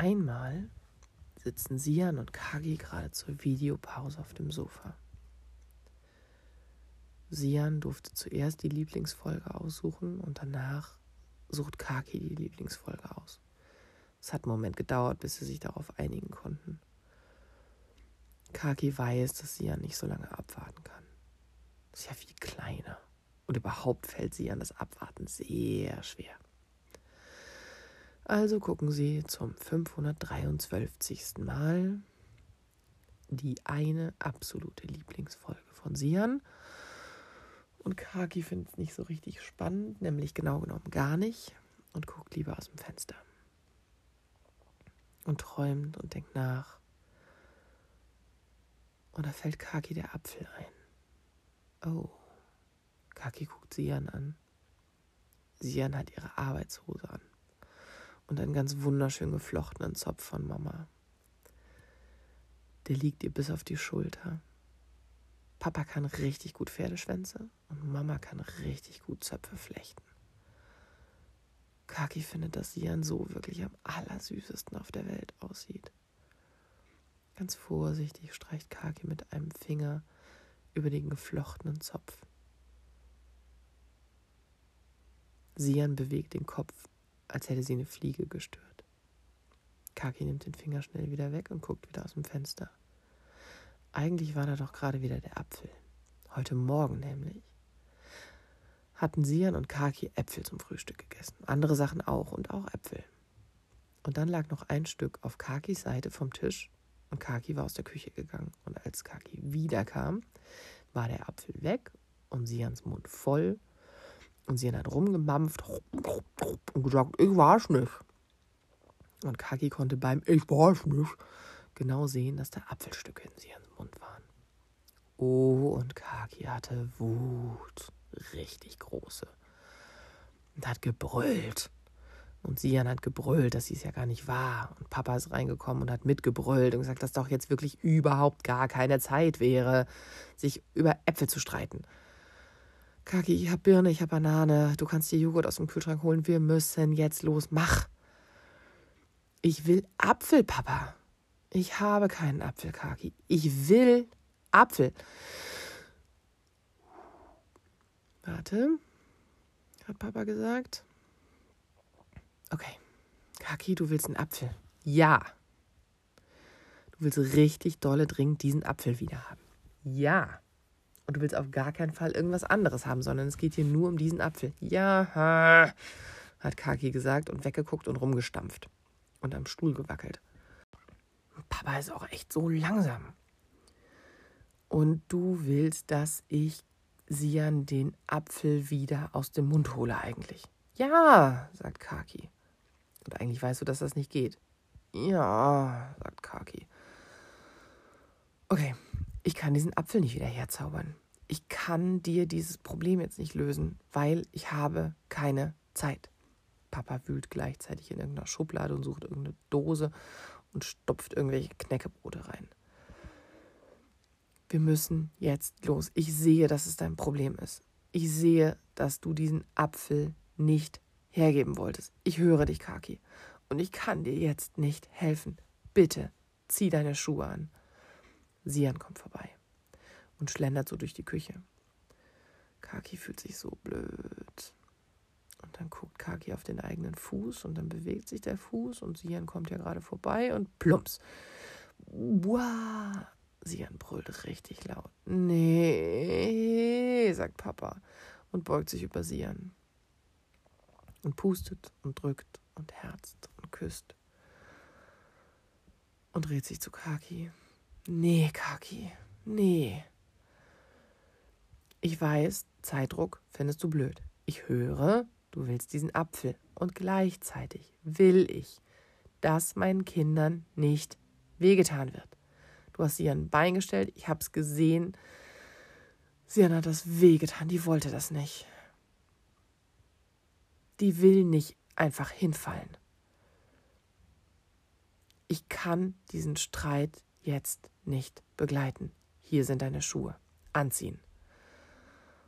einmal sitzen Sian und Kagi gerade zur Videopause auf dem Sofa. Sian durfte zuerst die Lieblingsfolge aussuchen und danach sucht Kaki die Lieblingsfolge aus. Es hat einen Moment gedauert, bis sie sich darauf einigen konnten. Kaki weiß, dass Sian nicht so lange abwarten kann. ist ja viel kleiner. Und überhaupt fällt Sian das Abwarten sehr schwer. Also gucken Sie zum 523. Mal die eine absolute Lieblingsfolge von Sian. Und Kaki findet es nicht so richtig spannend, nämlich genau genommen gar nicht und guckt lieber aus dem Fenster. Und träumt und denkt nach. Und da fällt Kaki der Apfel ein. Oh. Kaki guckt Sian an. Sian hat ihre Arbeitshose an und einen ganz wunderschön geflochtenen Zopf von Mama. Der liegt ihr bis auf die Schulter. Papa kann richtig gut Pferdeschwänze und Mama kann richtig gut Zöpfe flechten. Kaki findet, dass Sian so wirklich am allersüßesten auf der Welt aussieht. Ganz vorsichtig streicht Kaki mit einem Finger über den geflochtenen Zopf. Sian bewegt den Kopf als hätte sie eine Fliege gestört. Kaki nimmt den Finger schnell wieder weg und guckt wieder aus dem Fenster. Eigentlich war da doch gerade wieder der Apfel. Heute Morgen nämlich. Hatten Sian und Kaki Äpfel zum Frühstück gegessen. Andere Sachen auch und auch Äpfel. Und dann lag noch ein Stück auf Kakis Seite vom Tisch und Kaki war aus der Küche gegangen. Und als Kaki wiederkam, war der Apfel weg und Sians Mund voll und sie hat rumgemampft und gesagt, ich weiß nicht. Und Kaki konnte beim Ich weiß nicht genau sehen, dass da Apfelstücke in ihrem Mund waren. Oh, und Kaki hatte Wut, richtig große. Und hat gebrüllt. Und Sian hat gebrüllt, dass sie es ja gar nicht war. Und Papa ist reingekommen und hat mitgebrüllt und gesagt, dass doch jetzt wirklich überhaupt gar keine Zeit wäre, sich über Äpfel zu streiten. Kaki, ich hab Birne, ich hab Banane. Du kannst dir Joghurt aus dem Kühlschrank holen. Wir müssen jetzt los. Mach. Ich will Apfel, Papa. Ich habe keinen Apfel, Kaki. Ich will Apfel. Warte, hat Papa gesagt. Okay. Kaki, du willst einen Apfel. Ja. Du willst richtig dolle dringend diesen Apfel wieder haben. Ja. Und du willst auf gar keinen Fall irgendwas anderes haben, sondern es geht hier nur um diesen Apfel. Ja, hat Kaki gesagt und weggeguckt und rumgestampft und am Stuhl gewackelt. Papa ist auch echt so langsam. Und du willst, dass ich Sian den Apfel wieder aus dem Mund hole eigentlich. Ja, sagt Kaki. Und eigentlich weißt du, dass das nicht geht. Ja, sagt Kaki. Okay, ich kann diesen Apfel nicht wieder herzaubern. Ich kann dir dieses Problem jetzt nicht lösen, weil ich habe keine Zeit. Papa wühlt gleichzeitig in irgendeiner Schublade und sucht irgendeine Dose und stopft irgendwelche Knäckebrote rein. Wir müssen jetzt los. Ich sehe, dass es dein Problem ist. Ich sehe, dass du diesen Apfel nicht hergeben wolltest. Ich höre dich, Kaki. Und ich kann dir jetzt nicht helfen. Bitte, zieh deine Schuhe an. Sian kommt vorbei und schlendert so durch die Küche. Kaki fühlt sich so blöd. Und dann guckt Kaki auf den eigenen Fuß und dann bewegt sich der Fuß und Sian kommt ja gerade vorbei und plumps. Wow! Sian brüllt richtig laut. Nee, sagt Papa und beugt sich über Sian. Und pustet und drückt und herzt und küsst. Und dreht sich zu Kaki. Nee, Kaki, nee. Ich weiß, Zeitdruck findest du blöd. Ich höre, du willst diesen Apfel. Und gleichzeitig will ich, dass meinen Kindern nicht wehgetan wird. Du hast sie an ein Bein gestellt, ich hab's gesehen. Sie hat das wehgetan, die wollte das nicht. Die will nicht einfach hinfallen. Ich kann diesen Streit jetzt nicht begleiten. Hier sind deine Schuhe. Anziehen.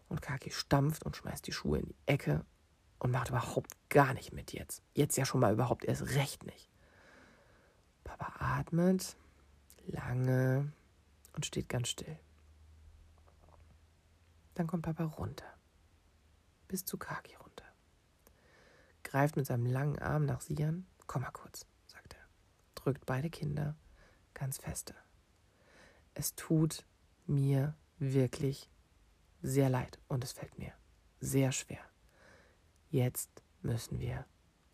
Und Kaki stampft und schmeißt die Schuhe in die Ecke und macht überhaupt gar nicht mit jetzt. Jetzt ja schon mal überhaupt erst recht nicht. Papa atmet lange und steht ganz still. Dann kommt Papa runter, bis zu Kaki runter. Greift mit seinem langen Arm nach Sian. Komm mal kurz, sagt er. Drückt beide Kinder ganz feste. Es tut mir wirklich sehr leid und es fällt mir sehr schwer. Jetzt müssen wir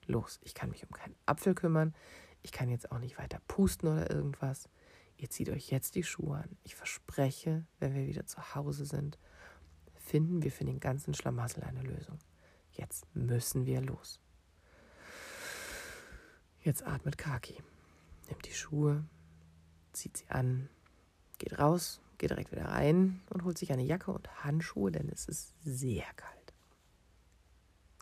los. Ich kann mich um keinen Apfel kümmern. Ich kann jetzt auch nicht weiter pusten oder irgendwas. Ihr zieht euch jetzt die Schuhe an. Ich verspreche, wenn wir wieder zu Hause sind, finden wir für den ganzen Schlamassel eine Lösung. Jetzt müssen wir los. Jetzt atmet Kaki, nimmt die Schuhe, zieht sie an, geht raus, geht direkt wieder rein und holt sich eine Jacke und Handschuhe, denn es ist sehr kalt.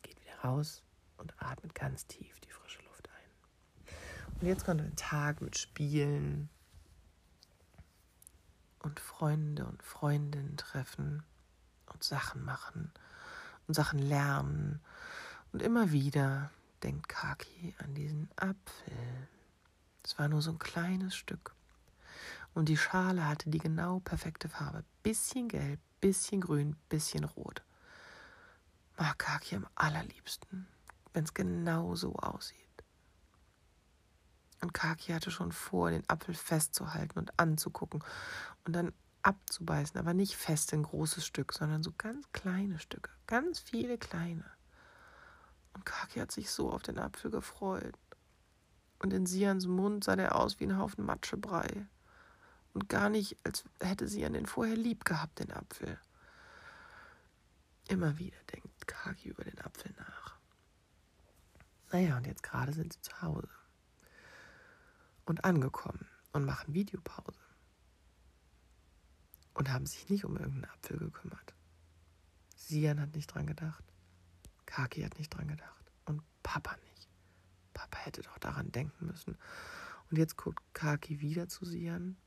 Geht wieder raus und atmet ganz tief die frische Luft ein. Und jetzt kommt ein Tag mit Spielen und Freunde und Freundinnen treffen und Sachen machen und Sachen lernen. Und immer wieder denkt Kaki an diesen Apfel. Es war nur so ein kleines Stück. Und die Schale hatte die genau perfekte Farbe. Bisschen gelb, bisschen grün, bisschen rot. Mag Kaki am allerliebsten, wenn es genau so aussieht. Und Kaki hatte schon vor, den Apfel festzuhalten und anzugucken und dann abzubeißen, aber nicht fest ein großes Stück, sondern so ganz kleine Stücke, ganz viele kleine. Und Kaki hat sich so auf den Apfel gefreut. Und in Sians Mund sah der aus wie ein Haufen Matschebrei. Und gar nicht, als hätte Sian den vorher lieb gehabt, den Apfel. Immer wieder denkt Kaki über den Apfel nach. Naja, und jetzt gerade sind sie zu Hause. Und angekommen und machen Videopause und haben sich nicht um irgendeinen Apfel gekümmert. Sian hat nicht dran gedacht. Kaki hat nicht dran gedacht. Und Papa nicht. Papa hätte doch daran denken müssen. Und jetzt guckt Kaki wieder zu Sian.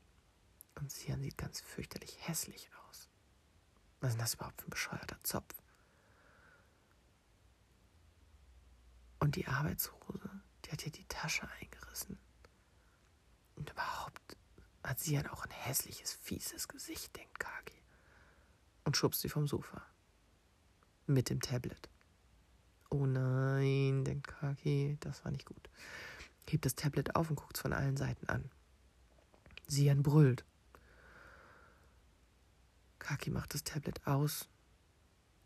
Und Sian sieht ganz fürchterlich hässlich aus. Was ist denn das überhaupt für ein bescheuerter Zopf? Und die Arbeitshose, die hat ihr die Tasche eingerissen. Und überhaupt hat sie ja auch ein hässliches, fieses Gesicht, denkt Kagi. Und schubst sie vom Sofa. Mit dem Tablet. Oh nein, denkt Kaki, das war nicht gut. Hebt das Tablet auf und guckt es von allen Seiten an. Sian brüllt. Kaki macht das Tablet aus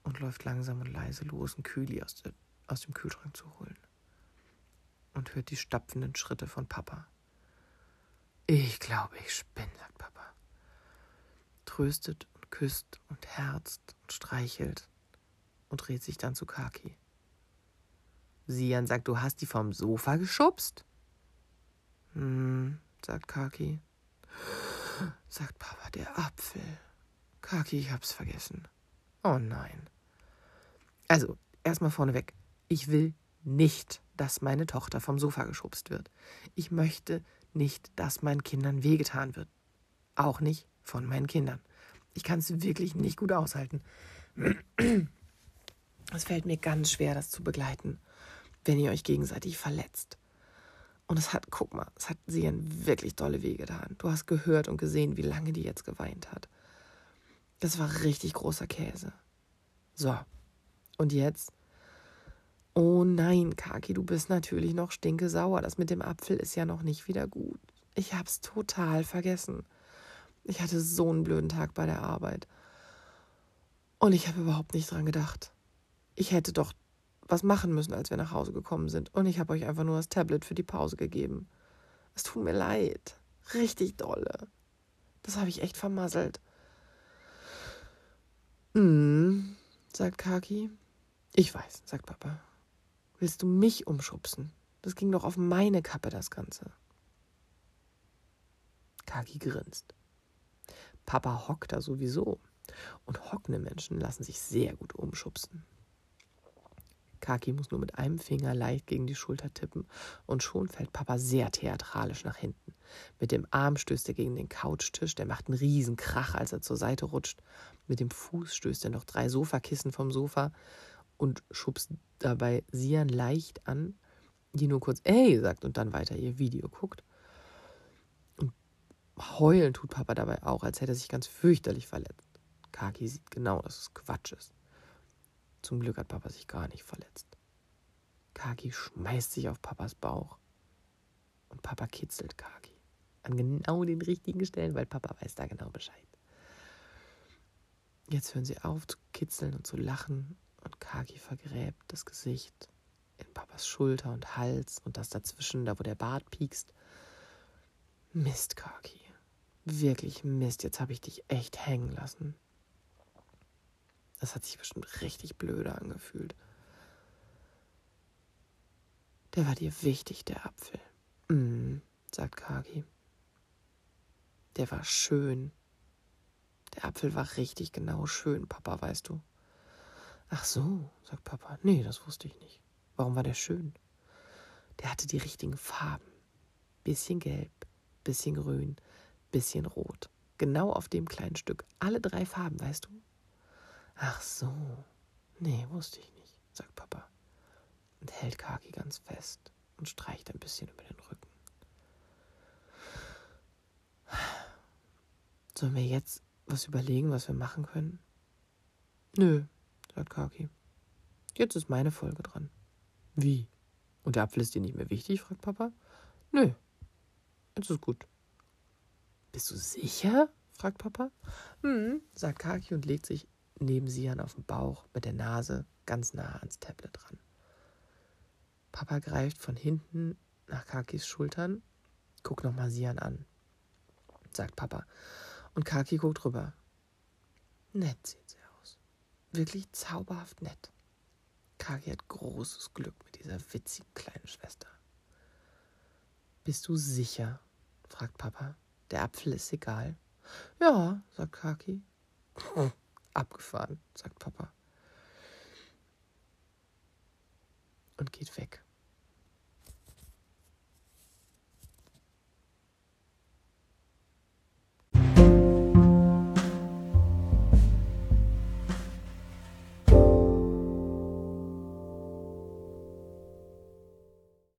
und läuft langsam und leise los, einen Kühli aus, aus dem Kühlschrank zu holen. Und hört die stapfenden Schritte von Papa. Ich glaube, ich spinne, sagt Papa. Tröstet und küsst und herzt und streichelt und dreht sich dann zu Kaki. Sian sagt, du hast die vom Sofa geschubst? Hm, sagt Kaki. Sagt Papa, der Apfel. Kaki, ich hab's vergessen. Oh nein. Also, erstmal vorneweg. Ich will nicht, dass meine Tochter vom Sofa geschubst wird. Ich möchte nicht, dass meinen Kindern wehgetan wird. Auch nicht von meinen Kindern. Ich kann es wirklich nicht gut aushalten. Es fällt mir ganz schwer, das zu begleiten, wenn ihr euch gegenseitig verletzt. Und es hat, guck mal, es hat sie ein wirklich dolle Weh getan. Du hast gehört und gesehen, wie lange die jetzt geweint hat. Das war richtig großer Käse. So, und jetzt Oh nein, Kaki, du bist natürlich noch stinkesauer. Das mit dem Apfel ist ja noch nicht wieder gut. Ich hab's total vergessen. Ich hatte so einen blöden Tag bei der Arbeit. Und ich habe überhaupt nicht dran gedacht. Ich hätte doch was machen müssen, als wir nach Hause gekommen sind. Und ich habe euch einfach nur das Tablet für die Pause gegeben. Es tut mir leid. Richtig dolle. Das habe ich echt vermasselt. Hm, sagt Kaki. Ich weiß, sagt Papa. Willst du mich umschubsen? Das ging doch auf meine Kappe, das Ganze. Kaki grinst. Papa hockt da sowieso. Und hockende Menschen lassen sich sehr gut umschubsen. Kaki muss nur mit einem Finger leicht gegen die Schulter tippen und schon fällt Papa sehr theatralisch nach hinten. Mit dem Arm stößt er gegen den Couchtisch, der macht einen riesen Krach, als er zur Seite rutscht. Mit dem Fuß stößt er noch drei Sofakissen vom Sofa und schubst dabei Sian leicht an, die nur kurz ey sagt und dann weiter ihr Video guckt. Heulen tut Papa dabei auch, als hätte er sich ganz fürchterlich verletzt. Kaki sieht genau, dass es Quatsch ist. Zum Glück hat Papa sich gar nicht verletzt. Kaki schmeißt sich auf Papas Bauch und Papa kitzelt Kaki an genau den richtigen Stellen, weil Papa weiß da genau Bescheid. Jetzt hören sie auf zu kitzeln und zu lachen und Kaki vergräbt das Gesicht in Papas Schulter und Hals und das dazwischen, da wo der Bart piekst. Mist, Kaki. Wirklich Mist, jetzt habe ich dich echt hängen lassen. Das hat sich bestimmt richtig blöde angefühlt. Der war dir wichtig, der Apfel. Mm, sagt Kaki. Der war schön. Der Apfel war richtig genau schön, Papa, weißt du. Ach so, sagt Papa. Nee, das wusste ich nicht. Warum war der schön? Der hatte die richtigen Farben. Bisschen gelb, bisschen grün, bisschen rot. Genau auf dem kleinen Stück. Alle drei Farben, weißt du? Ach so. Nee, wusste ich nicht, sagt Papa. Und hält Kaki ganz fest und streicht ein bisschen über den Rücken. Sollen wir jetzt was überlegen, was wir machen können? Nö, sagt Kaki. Jetzt ist meine Folge dran. Wie? Und der Apfel ist dir nicht mehr wichtig? fragt Papa. Nö, jetzt ist gut. Bist du sicher? fragt Papa. Hm, sagt Kaki und legt sich neben Sian auf den Bauch mit der Nase ganz nah ans Tablet dran. Papa greift von hinten nach Kakis Schultern. Guck nochmal Sian an, sagt Papa. Und Kaki guckt rüber. Nett sieht sie aus. Wirklich zauberhaft nett. Kaki hat großes Glück mit dieser witzigen kleinen Schwester. Bist du sicher? fragt Papa. Der Apfel ist egal. Ja, sagt Kaki. Abgefahren, sagt Papa. Und geht weg.